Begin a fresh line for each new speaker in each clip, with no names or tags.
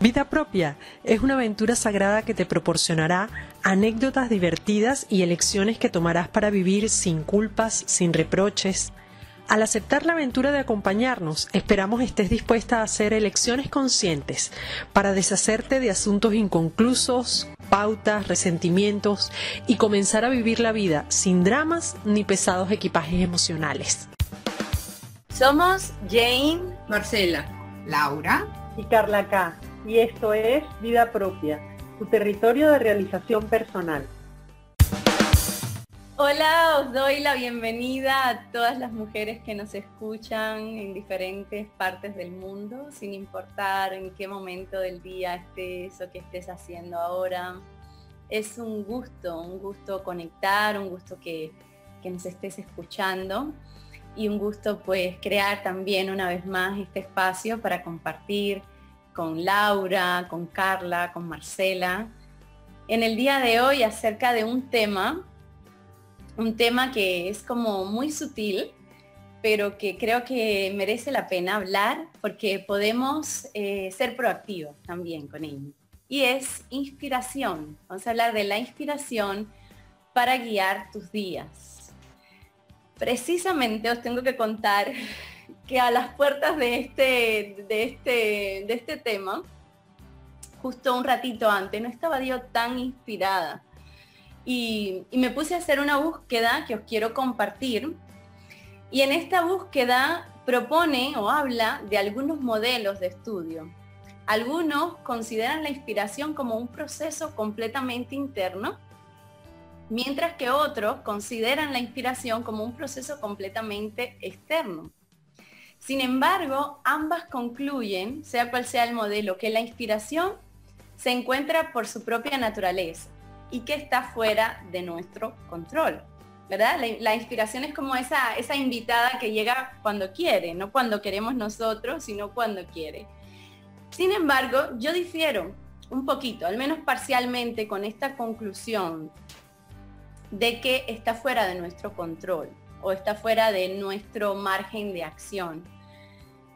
Vida propia es una aventura sagrada que te proporcionará anécdotas divertidas y elecciones que tomarás para vivir sin culpas, sin reproches. Al aceptar la aventura de acompañarnos, esperamos estés dispuesta a hacer elecciones conscientes para deshacerte de asuntos inconclusos, pautas, resentimientos y comenzar a vivir la vida sin dramas ni pesados equipajes emocionales.
Somos Jane,
Marcela, Laura
y Carla K y esto es Vida Propia, tu territorio de realización personal.
Hola, os doy la bienvenida a todas las mujeres que nos escuchan en diferentes partes del mundo, sin importar en qué momento del día estés o qué estés haciendo ahora. Es un gusto, un gusto conectar, un gusto que, que nos estés escuchando y un gusto pues crear también una vez más este espacio para compartir con Laura, con Carla, con Marcela, en el día de hoy acerca de un tema, un tema que es como muy sutil, pero que creo que merece la pena hablar porque podemos eh, ser proactivos también con él. Y es inspiración. Vamos a hablar de la inspiración para guiar tus días. Precisamente os tengo que contar que a las puertas de este, de este, de este tema, justo un ratito antes, no estaba yo tan inspirada. Y, y, me puse a hacer una búsqueda que os quiero compartir. Y en esta búsqueda propone o habla de algunos modelos de estudio. Algunos consideran la inspiración como un proceso completamente interno, mientras que otros consideran la inspiración como un proceso completamente externo. Sin embargo, ambas concluyen, sea cual sea el modelo, que la inspiración se encuentra por su propia naturaleza y que está fuera de nuestro control. ¿Verdad? La, inspiración es como esa, esa invitada que llega cuando quiere, no cuando queremos nosotros, sino cuando quiere. Sin embargo, yo difiero un poquito, al menos parcialmente, con esta conclusión de que está fuera de nuestro control o está fuera de nuestro margen de acción.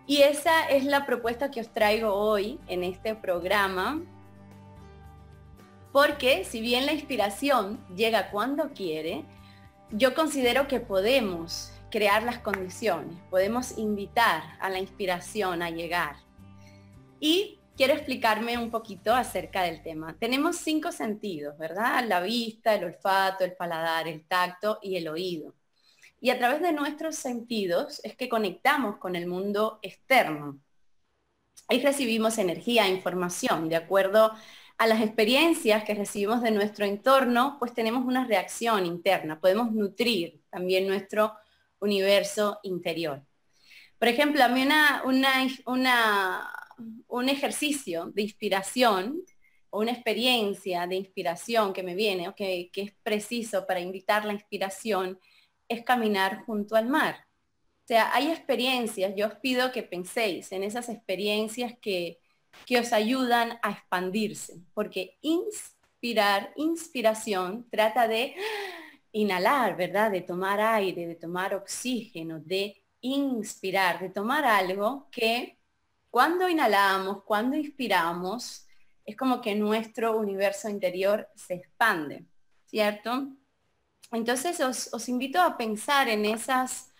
Y esa es la propuesta que os traigo hoy en este programa, porque si bien la inspiración llega cuando quiere, yo considero que podemos crear las condiciones, podemos invitar a la inspiración a llegar. Y quiero explicarme un poquito acerca del tema. Tenemos cinco sentidos, ¿verdad? La vista, el olfato, el paladar, el tacto y el oído. Y a través de nuestros sentidos es que conectamos con el mundo externo. Ahí recibimos energía, información, de acuerdo a las experiencias que recibimos de nuestro entorno, pues tenemos una reacción interna, podemos nutrir también nuestro universo interior. Por ejemplo, a mí una, un ejercicio de inspiración o una experiencia de inspiración que me viene que es preciso para invitar la inspiración es caminar junto al mar. O sea, hay experiencias, yo os pido que penséis en esas experiencias que, que os ayudan a expandirse, porque inspirar, inspiración, trata de inhalar, ¿verdad? De tomar aire, de tomar oxígeno, de inspirar, de tomar algo que cuando inhalamos, cuando inspiramos, es como que nuestro universo interior se expande, ¿cierto? Entonces os, invito a pensar en esas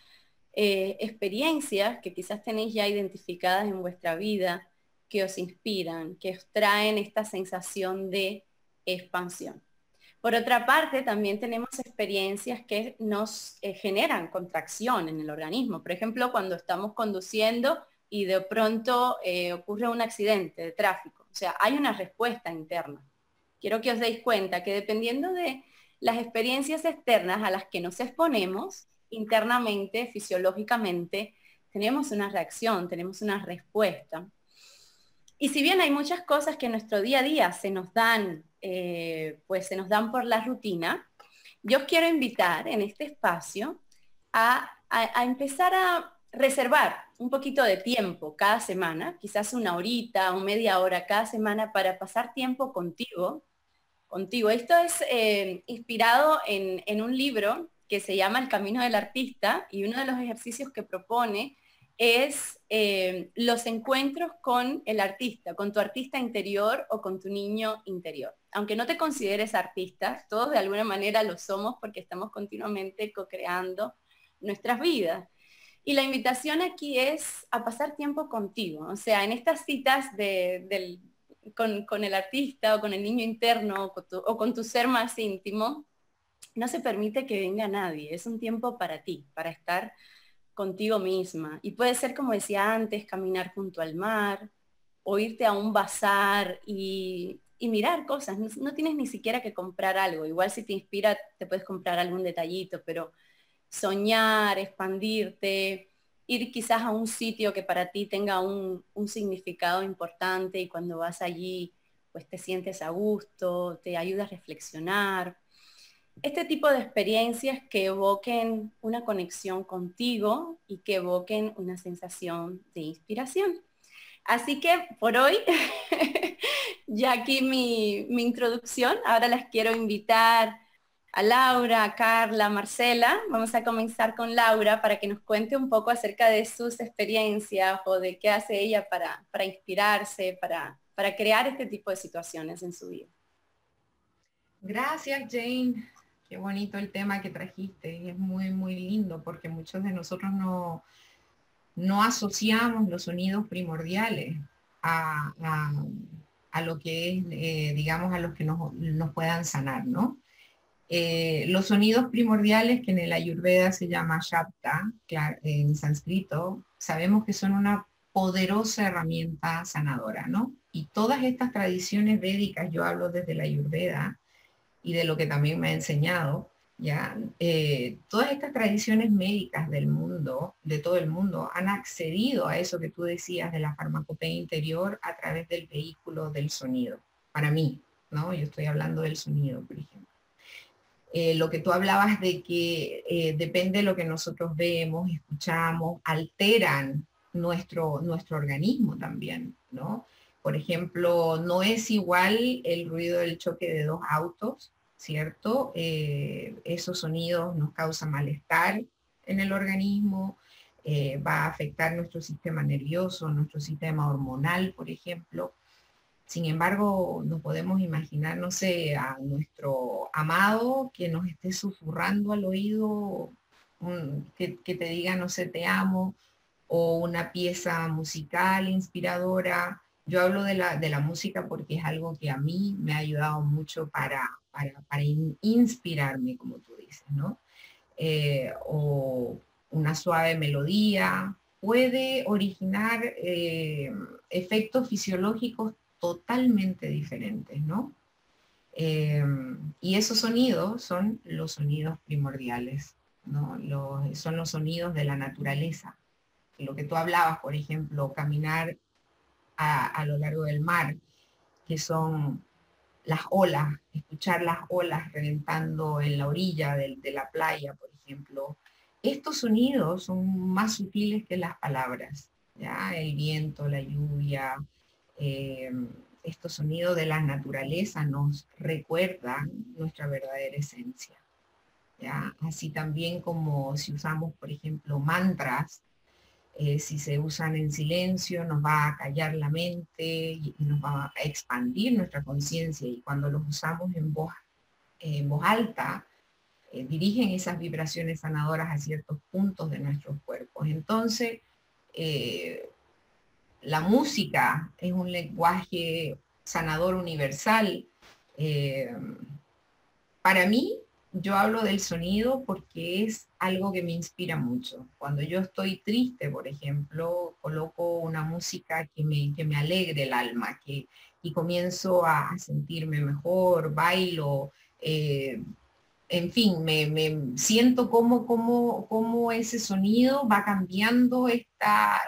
eh, experiencias que quizás tenéis ya identificadas en vuestra vida, que os inspiran, que os traen esta sensación de expansión. Por otra parte, también tenemos experiencias que nos eh, generan contracción en el organismo. Por ejemplo, cuando estamos conduciendo y de pronto eh, ocurre un accidente de tráfico. O sea, hay una respuesta interna. Quiero que os deis cuenta que dependiendo de las experiencias externas a las que nos exponemos internamente, fisiológicamente, tenemos una reacción, tenemos una respuesta. Y si bien hay muchas cosas que en nuestro día a día se nos dan, eh, pues se nos dan por la rutina, yo quiero invitar en este espacio a, a empezar a reservar un poquito de tiempo cada semana, quizás una horita o media hora cada semana para pasar tiempo contigo, contigo. Esto es eh, inspirado en, un libro que se llama El Camino del Artista y uno de los ejercicios que propone es eh, los encuentros con el artista, con tu artista interior o con tu niño interior. Aunque no te consideres artista, todos de alguna manera lo somos porque estamos continuamente co-creando nuestras vidas. Y la invitación aquí es a pasar tiempo contigo, o sea, en estas citas con, el artista o con el niño interno o con tu ser más íntimo, no se permite que venga nadie, es un tiempo para ti, para estar contigo misma. Y puede ser, como decía antes, caminar junto al mar, o irte a un bazar y, mirar cosas. No, tienes ni siquiera que comprar algo. Igual si te inspira, te puedes comprar algún detallito, pero soñar, expandirte, ir quizás a un sitio que para ti tenga un, significado importante y cuando vas allí, pues te sientes a gusto, te ayuda a reflexionar este tipo de experiencias que evoquen una conexión contigo y que evoquen una sensación de inspiración. Así que por hoy, ya aquí mi, introducción, ahora las quiero invitar a Laura, a Carla, a Marcela. Vamos a comenzar con Laura para que nos cuente un poco acerca de sus experiencias o de qué hace ella para, para inspirarse, para, para crear este tipo de situaciones en su vida.
Gracias, Jane. Qué bonito el tema que trajiste, es muy, muy lindo porque muchos de nosotros no, no asociamos los sonidos primordiales a, lo que es, eh, digamos, a los que nos, puedan sanar, ¿no? Eh, los sonidos primordiales, que en el Ayurveda se llama Shabda, en sánscrito, sabemos que son una poderosa herramienta sanadora, ¿no? Y todas estas tradiciones védicas, yo hablo desde la Ayurveda, y de lo que también me ha enseñado, ya eh, todas estas tradiciones médicas del mundo, de todo el mundo, han accedido a eso que tú decías de la farmacopea interior a través del vehículo del sonido. Para mí, ¿no? Yo estoy hablando del sonido, por ejemplo. Eh, lo que tú hablabas de que eh, depende de lo que nosotros vemos, escuchamos, alteran nuestro, nuestro organismo también, ¿no? Por ejemplo, no es igual el ruido del choque de dos autos ¿cierto? Eh, esos sonidos nos causan malestar en el organismo, va a afectar nuestro sistema nervioso, nuestro sistema hormonal, por ejemplo. Sin embargo, no podemos imaginar, no sé, a nuestro amado que nos esté susurrando al oído, que, te diga, no sé, te amo, o una pieza musical inspiradora. Yo hablo de la, de la música porque es algo que a mí me ha ayudado mucho para para, inspirarme, como tú dices, ¿no? Eh, o una suave melodía, puede originar eh, efectos fisiológicos totalmente diferentes, ¿no? Eh, y esos sonidos son los sonidos primordiales, ¿no? son los sonidos de la naturaleza. Lo que tú hablabas, por ejemplo, caminar a, a lo largo del mar, que son las olas, escuchar las olas reventando en la orilla de, la playa, por ejemplo. Estos sonidos son más sutiles que las palabras, ¿ya? El viento, la lluvia, eh, estos sonidos de la naturaleza nos recuerdan nuestra verdadera esencia. ¿ya? Así también como si usamos, por ejemplo, mantras, eh, si se usan en silencio, nos va a callar la mente y, nos va a expandir nuestra conciencia. Y cuando los usamos en voz, en voz alta, eh, dirigen esas vibraciones sanadoras a ciertos puntos de nuestros cuerpos. Entonces, la música es un lenguaje sanador universal. para mí, yo hablo del sonido porque es algo que me inspira mucho. Cuando yo estoy triste, por ejemplo, coloco una música que me, que me alegre el alma, que, y comienzo a, sentirme mejor, bailo, eh, en fin, me, siento como, como, como, ese sonido va cambiando esta,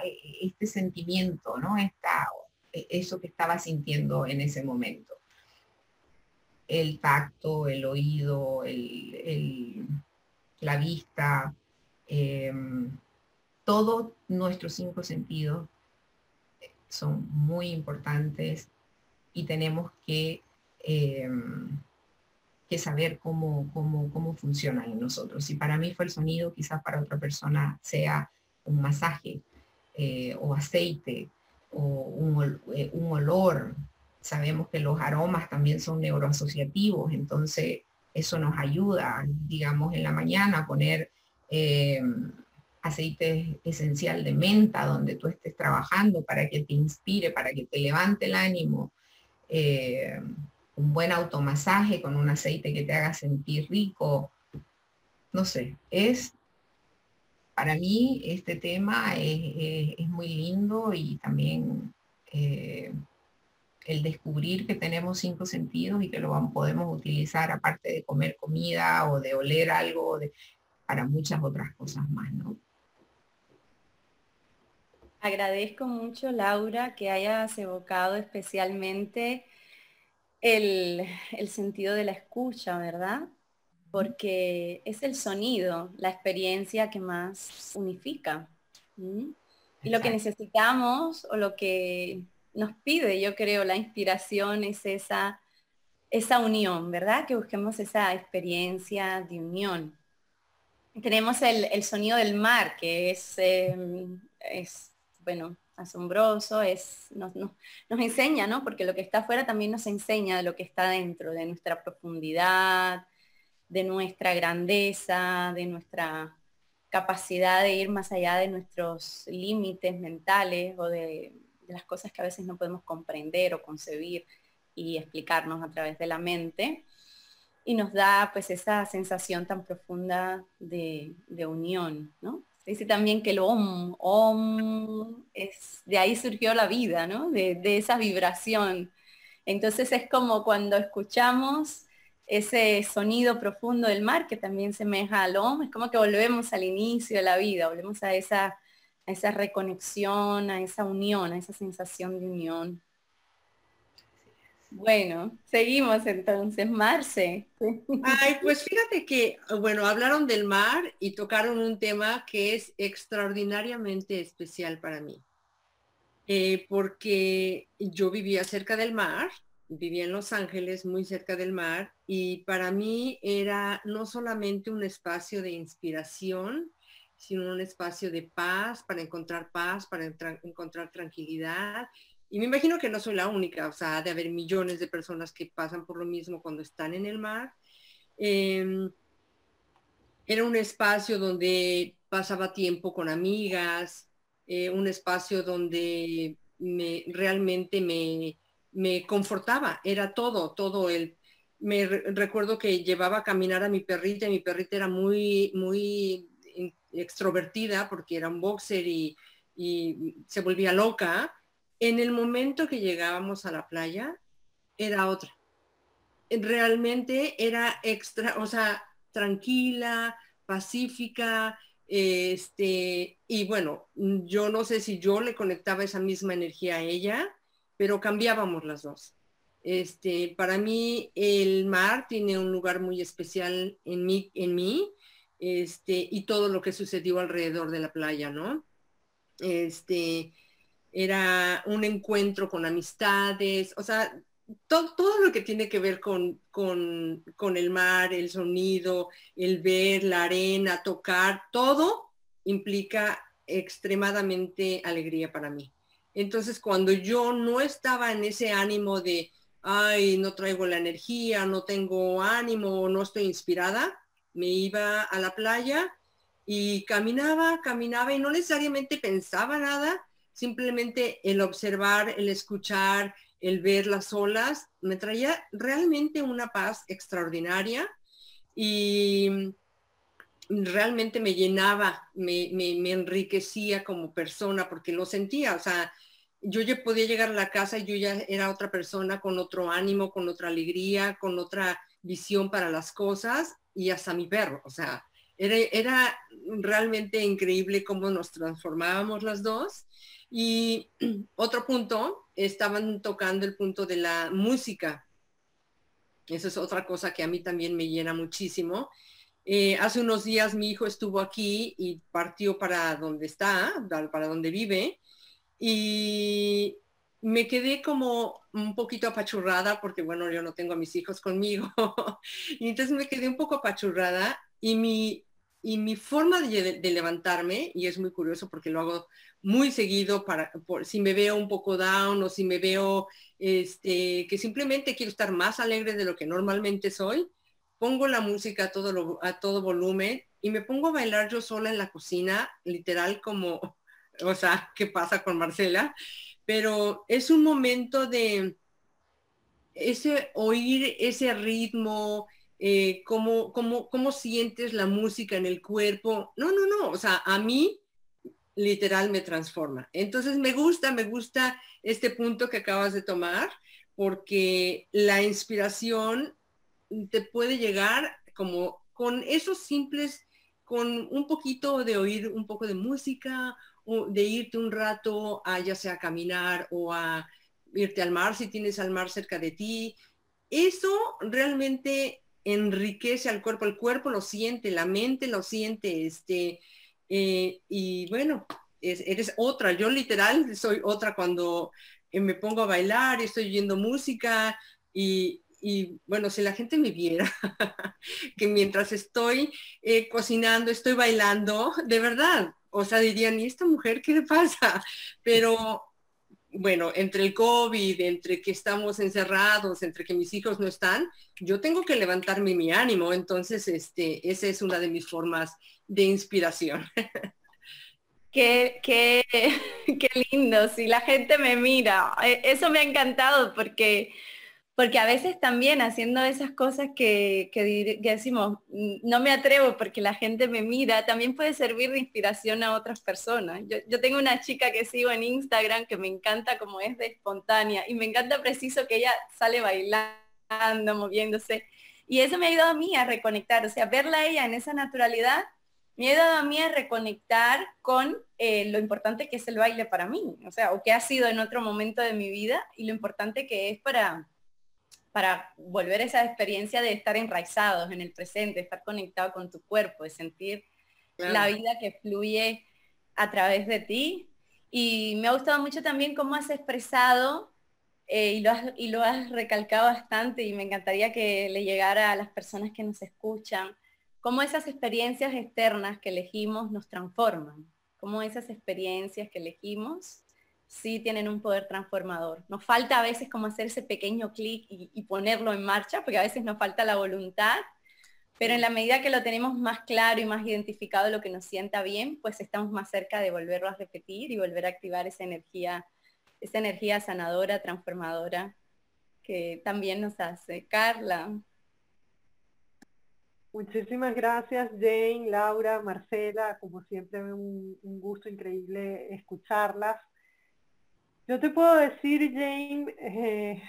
este sentimiento, ¿no? Esta, eso que estaba sintiendo en ese momento el tacto, el oído, la vista, em, todos nuestros cinco sentidos son muy importantes y tenemos que, em, que saber cómo, cómo, cómo funcionan en nosotros. Si para mí fue el sonido, quizás para otra persona sea un masaje. eh, o aceite o un, eh, un, olor. Sabemos que los aromas también son neuroasociativos, entonces eso nos ayuda, digamos, en la mañana a poner eh, aceite esencial de menta donde tú estés trabajando para que te inspire, para que te levante el ánimo. Un buen automasaje con un aceite que te haga sentir rico. No sé, es para mí este tema es, muy lindo y también eh, el descubrir que tenemos cinco sentidos y que lo podemos utilizar aparte de comer comida o de oler algo, para muchas otras cosas más, ¿no?
Agradezco mucho, Laura, que hayas evocado especialmente el, el sentido de la escucha, ¿verdad? porque es el sonido, la experiencia que más unifica. Y lo que necesitamos o lo que nos pide, yo creo, la inspiración es esa, esa unión, ¿verdad? Que busquemos esa experiencia de unión. Tenemos el, sonido del mar, que es, em, es bueno, asombroso, es, nos, nos, enseña, ¿no? Porque lo que está afuera también nos enseña de lo que está dentro, de nuestra profundidad, de nuestra grandeza, de nuestra capacidad de ir más allá de nuestros límites mentales o de, las cosas que a veces no podemos comprender o concebir y explicarnos a través de la mente. Y nos da pues esa sensación tan profunda de, unión, ¿no? Dice también que el om, om, es, de ahí surgió la vida, ¿no? De, de esa vibración. Entonces es como cuando escuchamos ese sonido profundo del mar que también semeja al OM, es como que volvemos al inicio de la vida, volvemos a esa, a esa reconexión, a esa unión, a esa sensación de unión. Bueno, seguimos entonces, Marce.
Ay, pues fíjate que, bueno, hablaron del mar y tocaron un tema que es extraordinariamente especial para mí, eh, porque yo vivía cerca del mar vivía en Los Ángeles, muy cerca del mar, y para mí era no solamente un espacio de inspiración, sino un espacio de paz, para encontrar paz, para encontrar tranquilidad. Y me imagino que no soy la única, o sea, de haber millones de personas que pasan por lo mismo cuando están en el mar. Em, era un espacio donde pasaba tiempo con amigas, eh, un espacio donde me, realmente me, me confortaba, era todo, todo el... Me recuerdo que llevaba a caminar a mi perrita y mi perrita era muy, muy extrovertida porque era un boxer y, y se volvía loca. En el momento que llegábamos a la playa, era otra. Realmente era extra, o sea, tranquila, pacífica, este, y bueno, yo no sé si yo le conectaba esa misma energía a ella, pero cambiábamos las dos. Este, para mí el mar tiene un lugar muy especial en mí, en mí este, y todo lo que sucedió alrededor de la playa, ¿no? Este, era un encuentro con amistades, o sea, todo, todo lo que tiene que ver con, con, con el mar, el sonido, el ver, la arena, tocar, todo implica extremadamente alegría para mí. Entonces, cuando yo no estaba en ese ánimo de, ay, no traigo la energía, no tengo ánimo, no estoy inspirada, me iba a la playa y caminaba, caminaba y no necesariamente pensaba nada, simplemente el observar, el escuchar, el ver las olas, me traía realmente una paz extraordinaria y realmente me llenaba, me, me enriquecía como persona porque lo sentía, o sea, yo ya podía llegar a la casa y yo ya era otra persona con otro ánimo, con otra alegría, con otra visión para las cosas y hasta mi perro. O sea, era, era realmente increíble cómo nos transformábamos las dos. Y otro punto, estaban tocando el punto de la música. Eso es otra cosa que a mí también me llena muchísimo. Eh, hace unos días mi hijo estuvo aquí y partió para donde está, para donde vive, y me quedé como un poquito apachurrada porque bueno, yo no tengo a mis hijos conmigo. y entonces me quedé un poco apachurrada y mi, y mi forma de, levantarme, y es muy curioso porque lo hago muy seguido para por, si me veo un poco down o si me veo este, que simplemente quiero estar más alegre de lo que normalmente soy, pongo la música a todo, a todo volumen y me pongo a bailar yo sola en la cocina, literal como, o sea, ¿qué pasa con Marcela? Pero es un momento de ese oír ese ritmo, eh, cómo, cómo, sientes la música en el cuerpo. No, no, no, o sea, a mí literal me transforma. Entonces me gusta, me gusta este punto que acabas de tomar, porque la inspiración te puede llegar como con esos simples, con un poquito de oír un poco de música, o de irte un rato a ya sea a caminar o a irte al mar si tienes al mar cerca de ti. Eso realmente enriquece al cuerpo, el cuerpo lo siente, la mente lo siente, este, eh, y bueno, eres otra, yo literal soy otra cuando eh, me pongo a bailar, estoy oyendo música y, bueno, si la gente me viera que mientras estoy eh, cocinando, estoy bailando, de verdad, o sea, dirían, ¿y esta mujer qué le pasa? Pero bueno, entre el COVID, entre que estamos encerrados, entre que mis hijos no están, yo tengo que levantarme mi ánimo. Entonces, este, esa es una de mis formas de inspiración.
Qué, qué, qué lindo, si la gente me mira. E, eso me ha encantado porque porque a veces también haciendo esas cosas que, decimos, mm, no me atrevo porque la gente me mira, también puede servir de inspiración a otras personas. Yo, tengo una chica que sigo en Instagram que me encanta como es de espontánea y me encanta preciso que ella sale bailando, moviéndose. Y eso me ha ayudado a mí a reconectar, o sea, verla a ella en esa naturalidad me ha ayudado a mí a reconectar con eh, lo importante que es el baile para mí, o sea, o que ha sido en otro momento de mi vida y lo importante que es para, para volver a esa experiencia de estar enraizados en el presente, estar conectado con tu cuerpo, de sentir la vida que fluye a través de ti. Y me ha gustado mucho también cómo has expresado eh, y, lo has, y lo has recalcado bastante y me encantaría que le llegara a las personas que nos escuchan, cómo esas experiencias externas que elegimos nos transforman, cómo esas experiencias que elegimos sí tienen un poder transformador. Nos falta a veces como hacer ese pequeño clic y, ponerlo en marcha, porque a veces nos falta la voluntad, pero en la medida que lo tenemos más claro y más identificado lo que nos sienta bien, pues estamos más cerca de volverlo a repetir y volver a activar esa energía, esa energía sanadora, transformadora que también nos hace. Carla.
Muchísimas gracias Jane, Laura, Marcela, como siempre un, un gusto increíble escucharlas. Yo te puedo decir, Jane, eh,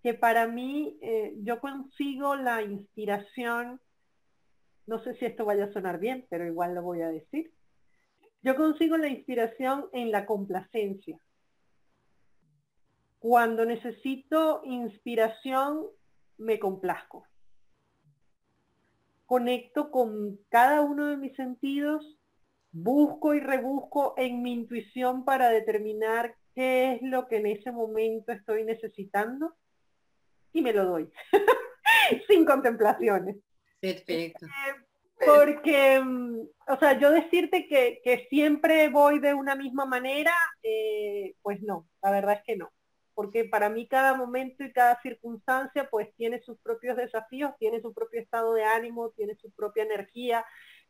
que para mí eh, yo consigo la inspiración, no sé si esto vaya a sonar bien, pero igual lo voy a decir. Yo consigo la inspiración en la complacencia. Cuando necesito inspiración, me complazco. Conecto con cada uno de mis sentidos busco y rebusco en mi intuición para determinar qué es lo que en ese momento estoy necesitando y me lo doy, sin contemplaciones.
Perfecto.
Eh, porque, mm, o sea, yo decirte que, siempre voy de una misma manera, eh, pues no, la verdad es que no. Porque para mí cada momento y cada circunstancia pues tiene sus propios desafíos, tiene su propio estado de ánimo, tiene su propia energía,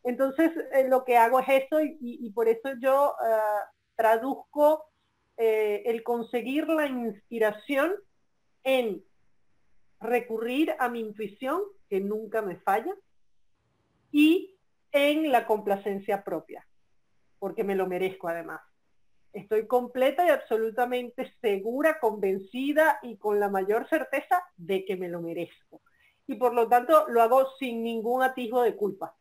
entonces, eh, lo que hago es eso y, por eso yo ah, traduzco eh, el conseguir la inspiración en recurrir a mi intuición, que nunca me falla, y en la complacencia propia, porque me lo merezco además. Estoy completa y absolutamente segura, convencida y con la mayor certeza de que me lo merezco. Y por lo tanto lo hago sin ningún atisbo de culpa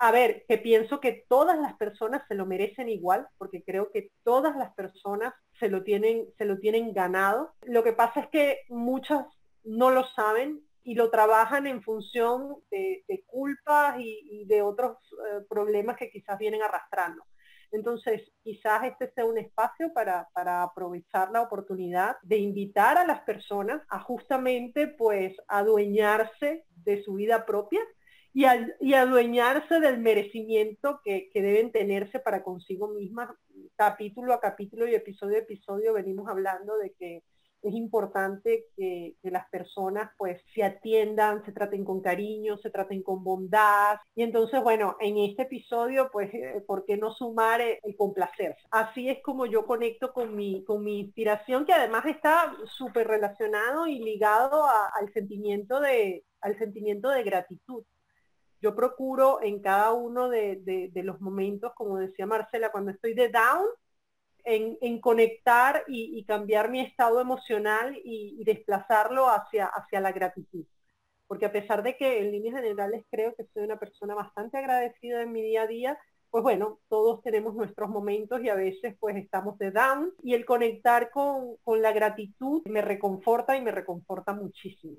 a ver, que pienso que todas las personas se lo merecen igual, porque creo que todas las personas se lo tienen, se lo tienen ganado. Lo que pasa es que muchas no lo saben y lo trabajan en función de, culpas y, de otros eh, problemas que quizás vienen arrastrando. Entonces, quizás este sea un espacio para, para, aprovechar la oportunidad de invitar a las personas a justamente pues adueñarse de su vida propia y, adueñarse del merecimiento que, deben tenerse para consigo mismas. Capítulo a capítulo y episodio a episodio venimos hablando de que es importante que, las personas pues se atiendan, se traten con cariño, se traten con bondad. Y entonces, bueno, en este episodio, pues, eh, ¿por qué no sumar el, complacerse? Así es como yo conecto con mi, con mi inspiración, que además está súper relacionado y ligado al sentimiento de, al sentimiento de gratitud yo procuro en cada uno de, los momentos, como decía Marcela, cuando estoy de down, en, conectar y, cambiar mi estado emocional y, desplazarlo hacia, la gratitud. Porque a pesar de que en líneas generales creo que soy una persona bastante agradecida en mi día a día, pues bueno, todos tenemos nuestros momentos y a veces pues estamos de down y el conectar con, con la gratitud me reconforta y me reconforta muchísimo.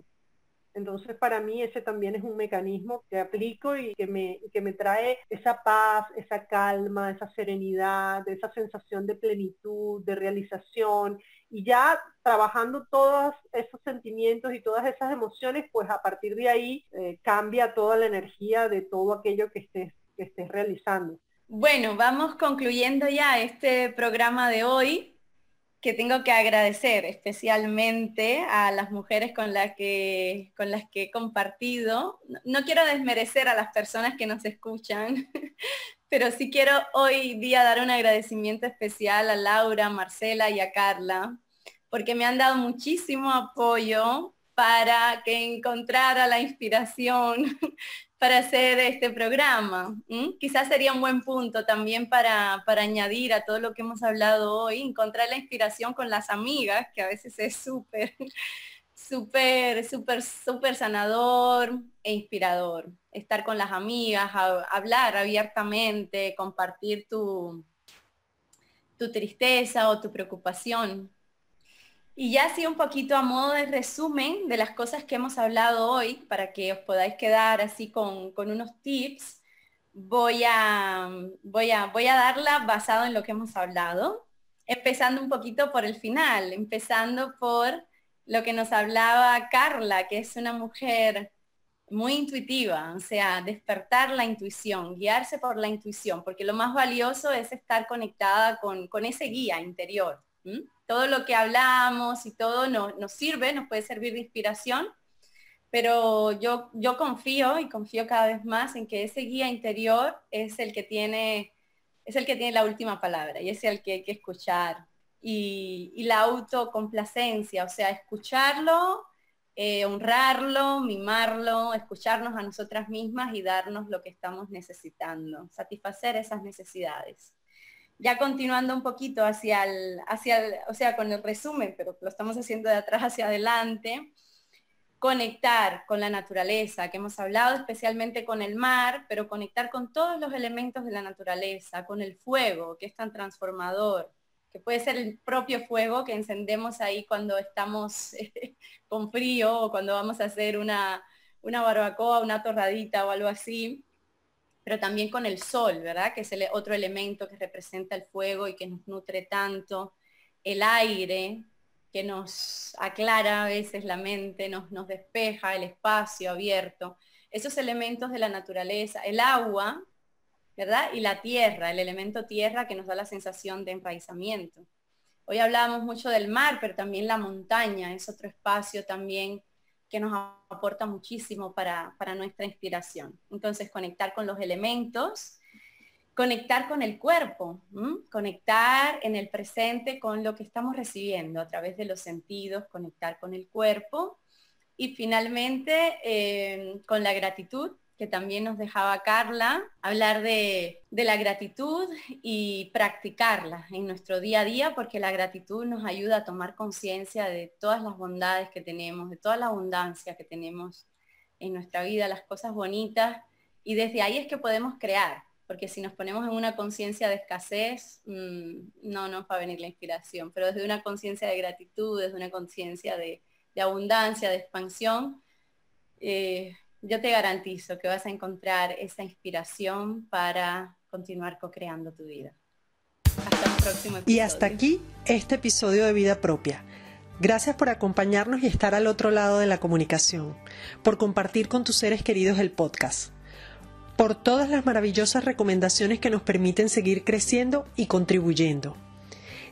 Entonces, para mí ese también es un mecanismo que aplico y que me, que me trae esa paz, esa calma, esa serenidad, esa sensación de plenitud, de realización. Y ya trabajando todos esos sentimientos y todas esas emociones, pues a partir de ahí eh, cambia toda la energía de todo aquello que estés, que estés realizando.
Bueno, vamos concluyendo ya este programa de hoy que tengo que agradecer especialmente a las mujeres con, las que, con las que he compartido. No, quiero desmerecer a las personas que nos escuchan, pero sí quiero hoy día dar un agradecimiento especial a Laura, Marcela y a Carla, porque me han dado muchísimo apoyo para que encontrara la inspiración para hacer este programa. Quizás sería un buen punto también para, añadir a todo lo que hemos hablado hoy, encontrar la inspiración con las amigas, que a veces es súper, súper, súper, súper sanador e inspirador. Estar con las amigas, hablar abiertamente, compartir tu, tu tristeza o tu preocupación y ya así un poquito a modo de resumen de las cosas que hemos hablado hoy, para que os podáis quedar así con, unos tips, voy a, voy, a, voy a darla basado en lo que hemos hablado, empezando un poquito por el final, empezando por lo que nos hablaba Carla, que es una mujer muy intuitiva, o sea, despertar la intuición, guiarse por la intuición, porque lo más valioso es estar conectada con, con ese guía interior todo lo que hablamos y todo nos sirve, nos puede servir de inspiración, pero yo, confío y confío cada vez más en que ese guía interior es el que tiene, es el que tiene la última palabra y es el que hay que escuchar. Y, la autocomplacencia, o sea, escucharlo, eh, honrarlo, mimarlo, escucharnos a nosotras mismas y darnos lo que estamos necesitando, satisfacer esas necesidades ya continuando un poquito hacia el, hacia o sea, con el resumen, pero lo estamos haciendo de atrás hacia adelante, conectar con la naturaleza, que hemos hablado especialmente con el mar, pero conectar con todos los elementos de la naturaleza, con el fuego, que es tan transformador, que puede ser el propio fuego que encendemos ahí cuando estamos con frío o cuando vamos a hacer una, una barbacoa, una torradita o algo así pero también con el sol, ¿verdad? Que es el otro elemento que representa el fuego y que nos nutre tanto, el aire, que nos aclara a veces la mente, nos, nos despeja el espacio abierto, esos elementos de la naturaleza, el agua, ¿verdad? Y la tierra, el elemento tierra que nos da la sensación de enraizamiento. Hoy hablábamos mucho del mar, pero también la montaña es otro espacio también que nos aporta muchísimo para, nuestra inspiración. Entonces, conectar con los elementos, conectar con el cuerpo, conectar en el presente con lo que estamos recibiendo a través de los sentidos, conectar con el cuerpo y finalmente eh, con la gratitud, que también nos dejaba Carla, hablar de, la gratitud y practicarla en nuestro día a día, porque la gratitud nos ayuda a tomar conciencia de todas las bondades que tenemos, de toda la abundancia que tenemos en nuestra vida, las cosas bonitas, y desde ahí es que podemos crear, porque si nos ponemos en una conciencia de escasez, mm, no nos va a venir la inspiración, pero desde una conciencia de gratitud, desde una conciencia de, abundancia, de expansión, eh, yo te garantizo que vas a encontrar esa inspiración para continuar co-creando tu vida.
Hasta el próximo episodio. Y hasta aquí este episodio de Vida Propia. Gracias por acompañarnos y estar al otro lado de la comunicación, por compartir con tus seres queridos el podcast. por todas las maravillosas recomendaciones que nos permiten seguir creciendo y contribuyendo.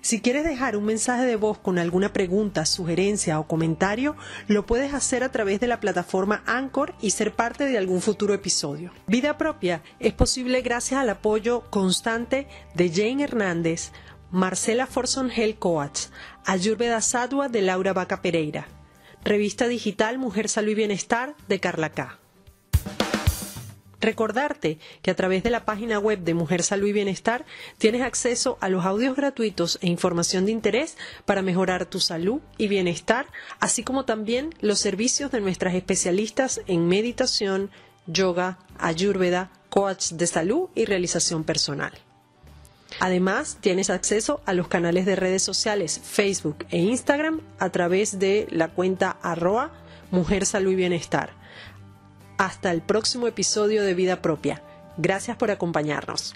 Si quieres dejar un mensaje de voz con alguna pregunta, sugerencia o comentario, lo puedes hacer a través de la plataforma Anchor y ser parte de algún futuro episodio. Vida propia es posible gracias al apoyo constante de Jane Hernández, Marcela Forson Hell Coats, Ayurveda Sadua de Laura Vaca Pereira, Revista Digital Mujer Salud y Bienestar de Carla K. Recordarte que a través de la página web de Mujer Salud y Bienestar tienes acceso a los audios gratuitos e información de interés para mejorar tu salud y bienestar, así como también los servicios de nuestras especialistas en meditación, yoga, ayurveda, coach de salud y realización personal. Además, tienes acceso a los canales de redes sociales Facebook e Instagram a través de la cuenta arroa Mujer Salud y Bienestar hasta el próximo episodio de Vida Propia. Gracias por acompañarnos.